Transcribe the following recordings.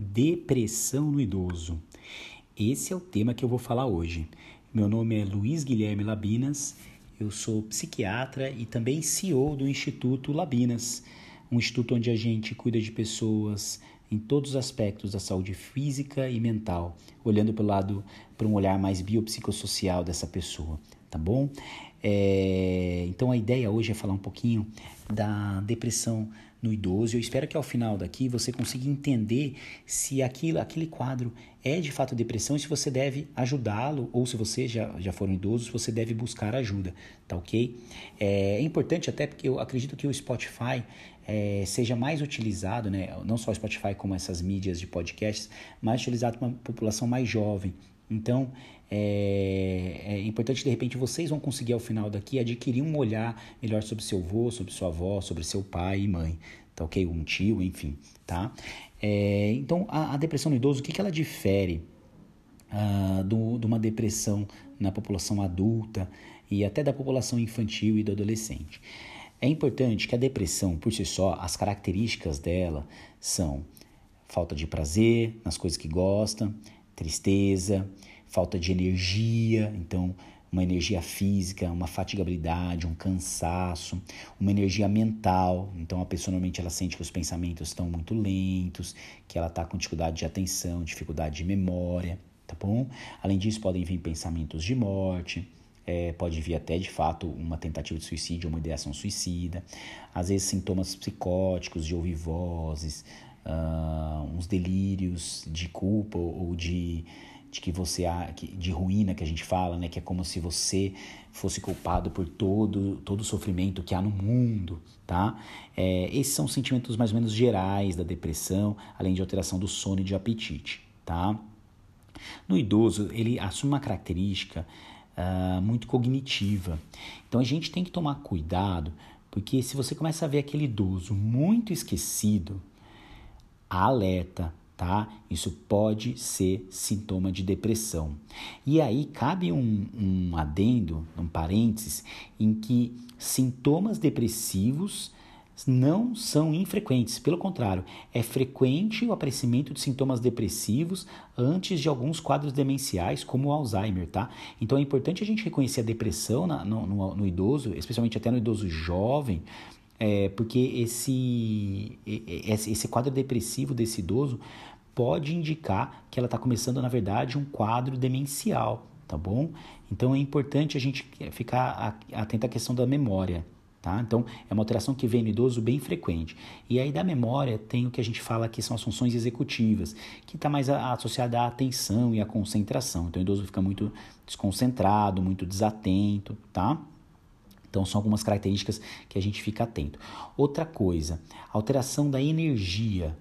Depressão no idoso. Esse é o tema que eu vou falar hoje. Meu nome é Luiz Guilherme Labinas, eu sou psiquiatra e também CEO do Instituto Labinas, um instituto onde a gente cuida de pessoas em todos os aspectos da saúde física e mental, olhando pelo lado, para um olhar mais biopsicossocial dessa pessoa, tá bom? É, então a ideia hoje é falar um pouquinho da depressão no idoso. Eu espero que ao final daqui você consiga entender se aquilo, aquele quadro é de fato depressão e se você deve ajudá-lo ou se você já, já for um idoso, você deve buscar ajuda, tá ok? É, é importante até porque eu acredito que o Spotify é, seja mais utilizado, né? não só o Spotify como essas mídias de podcasts, mais utilizado para uma população mais jovem. Então, é, é, importante, de repente, vocês vão conseguir ao final daqui adquirir um olhar melhor sobre seu avô, sobre sua avó, sobre seu pai e mãe, tá ok? Um tio, enfim, tá? É, então, a, a, depressão no idoso, o que, que ela difere uh, do, de uma depressão na população adulta e até da população infantil e do adolescente? É importante que a depressão, por si só, as características dela são falta de prazer nas coisas que gosta, tristeza, falta de energia, então uma energia física, uma fatigabilidade, um cansaço, uma energia mental. Então a pessoa normalmente ela sente que os pensamentos estão muito lentos, que ela está com dificuldade de atenção, dificuldade de memória, tá bom? Além disso podem vir pensamentos de morte, é, pode vir até de fato uma tentativa de suicídio, uma ideação suicida, às vezes sintomas psicóticos, de ouvir vozes, uh, uns delírios de culpa ou de, de que você de ruína que a gente fala, né, que é como se você fosse culpado por todo todo o sofrimento que há no mundo, tá? É, esses são sentimentos mais ou menos gerais da depressão, além de alteração do sono e de apetite, tá? No idoso, ele assume uma característica uh, muito cognitiva. Então a gente tem que tomar cuidado, porque se você começa a ver aquele idoso muito esquecido, alerta, tá? Isso pode ser sintoma de depressão. E aí cabe um, um adendo, um parênteses, em que sintomas depressivos não são infrequentes, pelo contrário, é frequente o aparecimento de sintomas depressivos antes de alguns quadros demenciais, como o Alzheimer, tá? Então é importante a gente reconhecer a depressão na, no, no, no, idoso, especialmente até no idoso jovem, é, porque esse, esse, quadro depressivo desse idoso pode indicar que ela está começando, na verdade, um quadro demencial, tá bom? Então é importante a gente ficar atento à questão da memória, Tá? Então, é uma alteração que vem no idoso bem frequente. E aí, da memória, tem o que a gente fala que são as funções executivas, que está mais associada à atenção e à concentração. Então, o idoso fica muito desconcentrado, muito desatento, tá? Então, são algumas características que a gente fica atento. Outra coisa, alteração da energia.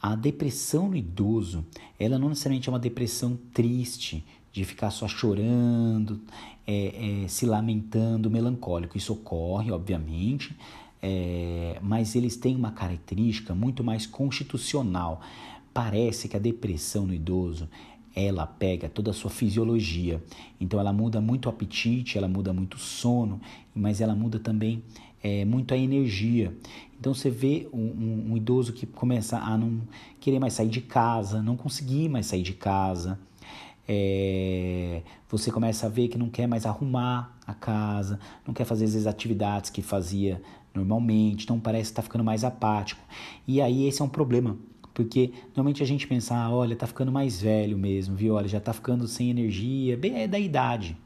A depressão no idoso, ela não necessariamente é uma depressão triste, de ficar só chorando, é, é, se lamentando, melancólico. Isso ocorre, obviamente, é, mas eles têm uma característica muito mais constitucional. Parece que a depressão no idoso ela pega toda a sua fisiologia. Então ela muda muito o apetite, ela muda muito o sono, mas ela muda também é, muito a energia. Então você vê um, um, um, idoso que começa a não querer mais sair de casa, não conseguir mais sair de casa, é, você começa a ver que não quer mais arrumar a casa, não quer fazer as atividades que fazia normalmente, então parece que está ficando mais apático. E aí esse é um problema, porque normalmente a gente pensa, ah, olha, tá ficando mais velho mesmo, viu? Olha, já tá ficando sem energia, bem, é da idade.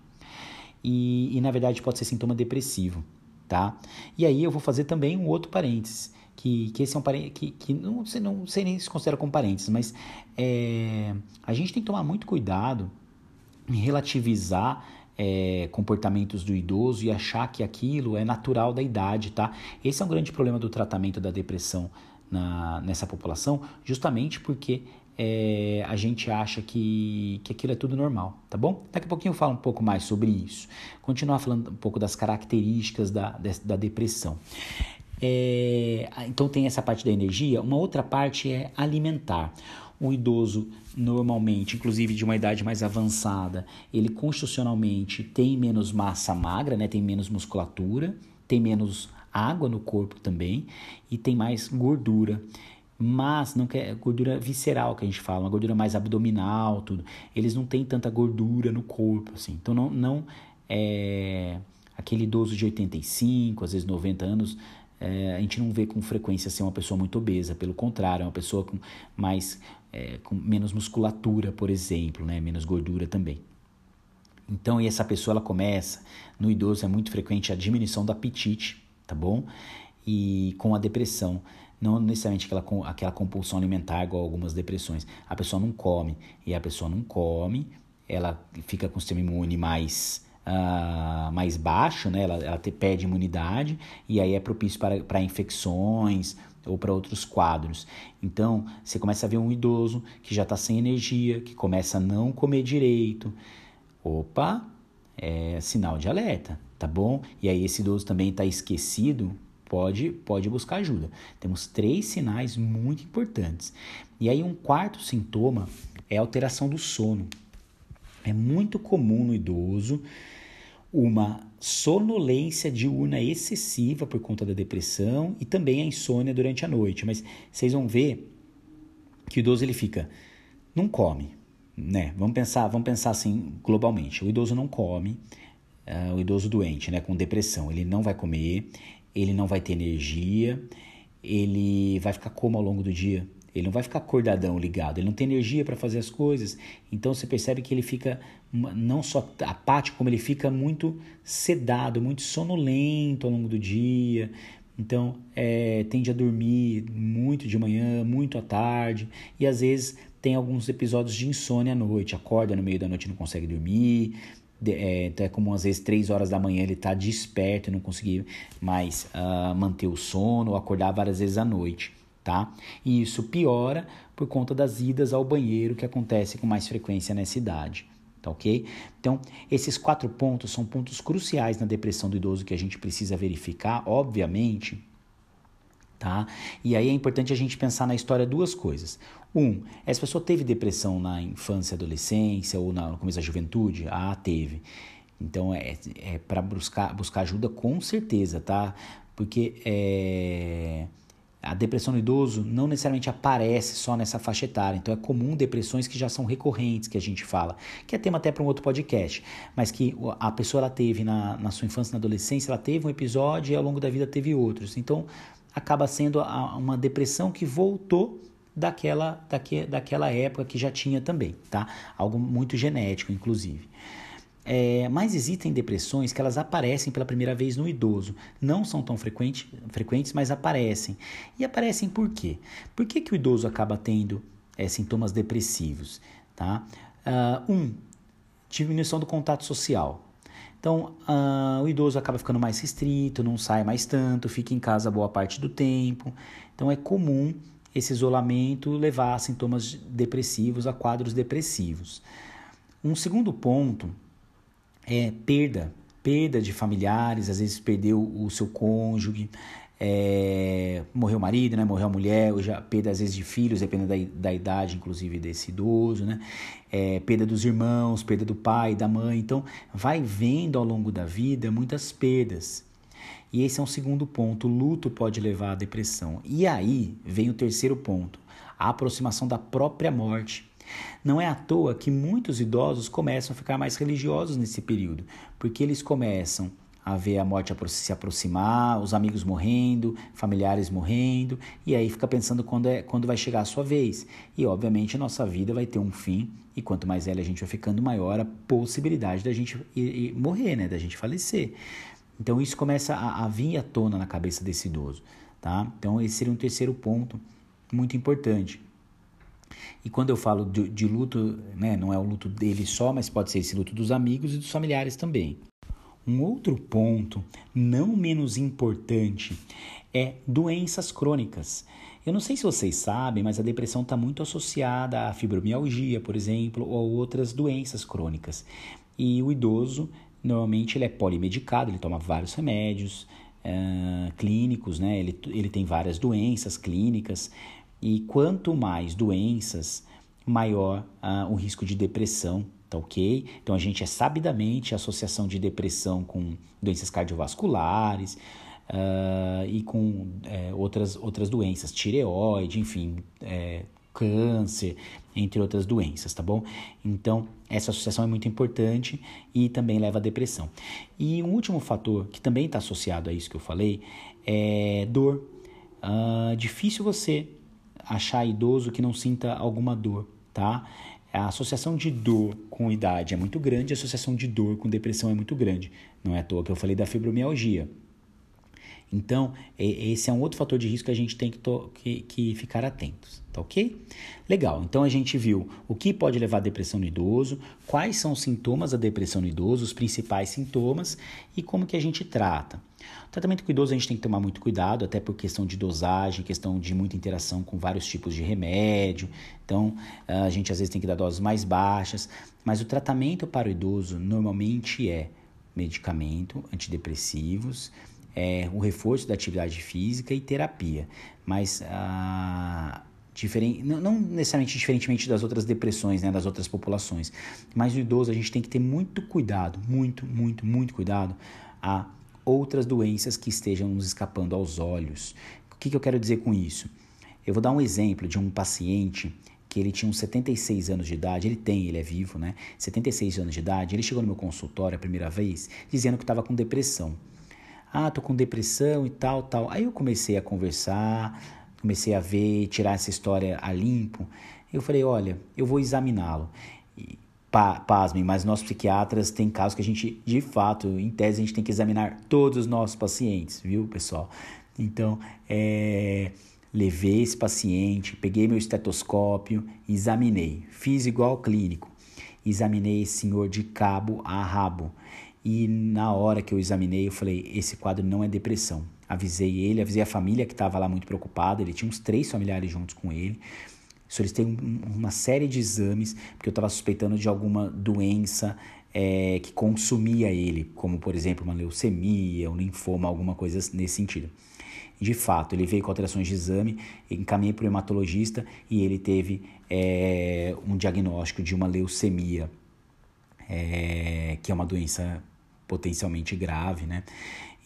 E, e na verdade pode ser sintoma depressivo, tá? E aí eu vou fazer também um outro parênteses que, que esse é um parênteses, que, que não, não sei nem se considera como parênteses, mas é, a gente tem que tomar muito cuidado em relativizar é, comportamentos do idoso e achar que aquilo é natural da idade, tá? Esse é um grande problema do tratamento da depressão na, nessa população, justamente porque é, a gente acha que, que aquilo é tudo normal, tá bom? Daqui a pouquinho eu falo um pouco mais sobre isso. Continuar falando um pouco das características da, da depressão. É, então tem essa parte da energia. Uma outra parte é alimentar. O idoso, normalmente, inclusive de uma idade mais avançada, ele constitucionalmente tem menos massa magra, né? tem menos musculatura, tem menos água no corpo também e tem mais gordura. mas não quer gordura visceral que a gente fala, uma gordura mais abdominal, tudo. Eles não têm tanta gordura no corpo, assim. Então não, não é aquele idoso de 85, às vezes 90 anos, é, a gente não vê com frequência ser uma pessoa muito obesa, pelo contrário, é uma pessoa com mais é, com menos musculatura, por exemplo, né? menos gordura também. Então, e essa pessoa ela começa, no idoso é muito frequente a diminuição do apetite, tá bom? E com a depressão, não necessariamente aquela, aquela compulsão alimentar igual algumas depressões. A pessoa não come, e a pessoa não come, ela fica com o sistema imune mais uh, mais baixo, né? ela, ela te, perde imunidade e aí é propício para, para infecções ou para outros quadros. Então, você começa a ver um idoso que já está sem energia, que começa a não comer direito. Opa, é sinal de alerta, tá bom? E aí esse idoso também está esquecido, pode, pode buscar ajuda. Temos três sinais muito importantes. E aí um quarto sintoma é a alteração do sono. É muito comum no idoso uma sonolência diurna excessiva por conta da depressão e também a insônia durante a noite. Mas vocês vão ver que o idoso ele fica, não come, né? Vamos pensar, vamos pensar assim globalmente. O idoso não come, uh, o idoso doente, né, com depressão, ele não vai comer, ele não vai ter energia, ele vai ficar como ao longo do dia? Ele não vai ficar acordadão, ligado. Ele não tem energia para fazer as coisas. Então você percebe que ele fica não só apático, como ele fica muito sedado, muito sonolento ao longo do dia. Então é, tende a dormir muito de manhã, muito à tarde. E às vezes tem alguns episódios de insônia à noite. Acorda no meio da noite e não consegue dormir. É, então é como às vezes três horas da manhã ele está desperto e não conseguir mais uh, manter o sono ou acordar várias vezes à noite tá? E isso piora por conta das idas ao banheiro que acontece com mais frequência nessa idade. Tá ok? Então, esses quatro pontos são pontos cruciais na depressão do idoso que a gente precisa verificar, obviamente, tá? E aí é importante a gente pensar na história duas coisas. Um, essa pessoa teve depressão na infância, adolescência ou no começo da juventude? Ah, teve. Então é, é para buscar, buscar ajuda com certeza, tá? Porque é, a depressão no idoso não necessariamente aparece só nessa faixa etária, então é comum depressões que já são recorrentes, que a gente fala, que é tema até para um outro podcast, mas que a pessoa ela teve na, na sua infância, na adolescência, ela teve um episódio e ao longo da vida teve outros. Então acaba sendo uma depressão que voltou daquela, daque, daquela época que já tinha também, tá? Algo muito genético, inclusive. É, mas existem depressões que elas aparecem pela primeira vez no idoso. Não são tão frequente, frequentes, mas aparecem. E aparecem por quê? Por que, que o idoso acaba tendo é, sintomas depressivos? Tá? Uh, um, diminuição do contato social. Então, uh, o idoso acaba ficando mais restrito, não sai mais tanto, fica em casa boa parte do tempo. Então, é comum esse isolamento levar a sintomas depressivos, a quadros depressivos. Um segundo ponto é, perda, perda de familiares, às vezes perdeu o seu cônjuge, é, morreu o marido, né, morreu a mulher, já perda às vezes de filhos, dependendo da, da idade, inclusive, desse idoso, né, é, perda dos irmãos, perda do pai, da mãe, então vai vendo ao longo da vida muitas perdas. E esse é um segundo ponto, o luto pode levar à depressão. E aí vem o terceiro ponto, a aproximação da própria morte. Não é à toa que muitos idosos começam a ficar mais religiosos nesse período, porque eles começam a ver a morte se aproximar, os amigos morrendo, familiares morrendo, e aí fica pensando quando, é, quando vai chegar a sua vez. E obviamente a nossa vida vai ter um fim, e quanto mais velha a gente vai ficando, maior a possibilidade da gente ir, ir morrer, né? da gente falecer. Então isso começa a, a vir à tona na cabeça desse idoso. Tá? Então esse seria um terceiro ponto muito importante. E quando eu falo de, de luto, né, não é o luto dele só, mas pode ser esse luto dos amigos e dos familiares também. Um outro ponto, não menos importante, é doenças crônicas. Eu não sei se vocês sabem, mas a depressão está muito associada à fibromialgia, por exemplo, ou outras doenças crônicas. E o idoso, normalmente, ele é polimedicado, ele toma vários remédios uh, clínicos, né? ele, ele tem várias doenças clínicas, e quanto mais doenças, maior uh, o risco de depressão, tá ok? Então a gente é sabidamente a associação de depressão com doenças cardiovasculares, uh, e com é, outras, outras doenças, tireoide, enfim, é, câncer, entre outras doenças, tá bom? Então, essa associação é muito importante e também leva à depressão. E um último fator que também está associado a isso que eu falei é dor. Uh, difícil você achar idoso que não sinta alguma dor, tá? A associação de dor com idade é muito grande, a associação de dor com depressão é muito grande. Não é à toa que eu falei da fibromialgia. Então, esse é um outro fator de risco que a gente tem que, que, que, ficar atentos, tá ok? Legal, então a gente viu o que pode levar à depressão no idoso, quais são os sintomas da depressão no idoso, os principais sintomas e como que a gente trata. O tratamento com idoso a gente tem que tomar muito cuidado, até por questão de dosagem, questão de muita interação com vários tipos de remédio. Então, a gente às vezes tem que dar doses mais baixas, mas o tratamento para o idoso normalmente é medicamento, antidepressivos, é, o reforço da atividade física e terapia. Mas ah, diferente, não, não, necessariamente diferentemente das outras depressões, né, das outras populações, mas o idoso a gente tem que ter muito cuidado, muito, muito, muito cuidado a outras doenças que estejam nos escapando aos olhos. O que, que eu quero dizer com isso? Eu vou dar um exemplo de um paciente que ele tinha uns 76 anos de idade, ele tem, ele é vivo, né? 76 anos de idade, ele chegou no meu consultório a primeira vez dizendo que estava com depressão. Ah, tô com depressão e tal, tal. Aí eu comecei a conversar, comecei a ver, tirar essa história a limpo. Eu falei, olha, eu vou examiná-lo. Pa, pasmem, mas nós psiquiatras tem casos que a gente, de fato, em tese, a gente tem que examinar todos os nossos pacientes, viu, pessoal? Então, é, levei esse paciente, peguei meu estetoscópio, examinei, fiz igual clínico, examinei esse senhor de cabo a rabo. E na hora que eu examinei, eu falei: esse quadro não é depressão. Avisei ele, avisei a família que estava lá muito preocupada. Ele tinha uns três familiares juntos com ele. Solicitei um, uma série de exames, porque eu estava suspeitando de alguma doença é, que consumia ele, como por exemplo uma leucemia, um linfoma, alguma coisa nesse sentido. De fato, ele veio com alterações de exame, encaminhei para o hematologista e ele teve é, um diagnóstico de uma leucemia, é, que é uma doença potencialmente grave, né?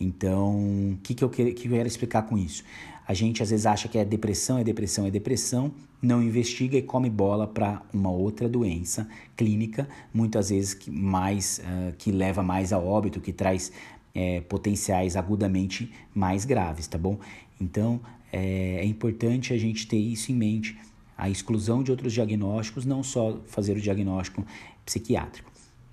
Então, o que, que, eu que, que eu quero explicar com isso? A gente às vezes acha que é depressão, é depressão, é depressão, não investiga e come bola para uma outra doença clínica, muitas vezes que, mais, uh, que leva mais a óbito, que traz é, potenciais agudamente mais graves, tá bom? Então, é, é importante a gente ter isso em mente, a exclusão de outros diagnósticos, não só fazer o diagnóstico psiquiátrico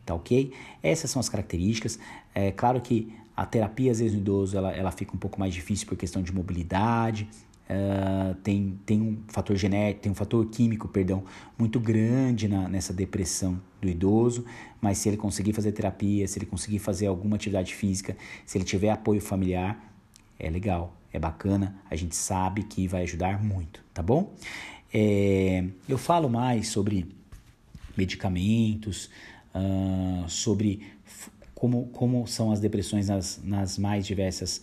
tá ok? Essas são as características. É claro que a terapia, às vezes, no idoso, ela, ela fica um pouco mais difícil por questão de mobilidade, uh, tem, tem um fator genético, tem um fator químico, perdão, muito grande na, nessa depressão do idoso, mas se ele conseguir fazer terapia, se ele conseguir fazer alguma atividade física, se ele tiver apoio familiar, é legal, é bacana, a gente sabe que vai ajudar muito, tá bom? É, eu falo mais sobre medicamentos, uh, sobre como, como são as depressões nas, nas mais diversas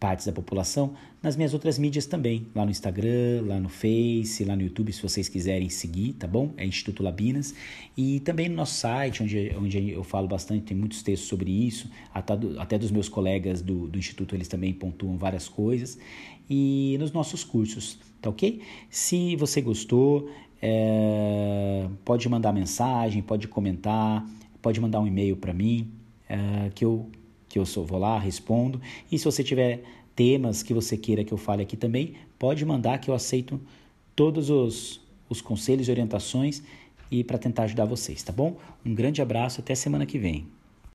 partes da população, nas minhas outras mídias também, lá no Instagram, lá no Face, lá no YouTube, se vocês quiserem seguir, tá bom? É Instituto Labinas. E também no nosso site, onde, onde eu falo bastante, tem muitos textos sobre isso, até, do, até dos meus colegas do, do Instituto, eles também pontuam várias coisas. E nos nossos cursos, tá ok? Se você gostou, é, pode mandar mensagem, pode comentar, pode mandar um e-mail para mim, é, que eu, que eu sou, vou lá, respondo. E se você tiver temas que você queira que eu fale aqui também, pode mandar que eu aceito todos os, os conselhos e orientações e para tentar ajudar vocês, tá bom? Um grande abraço, até semana que vem.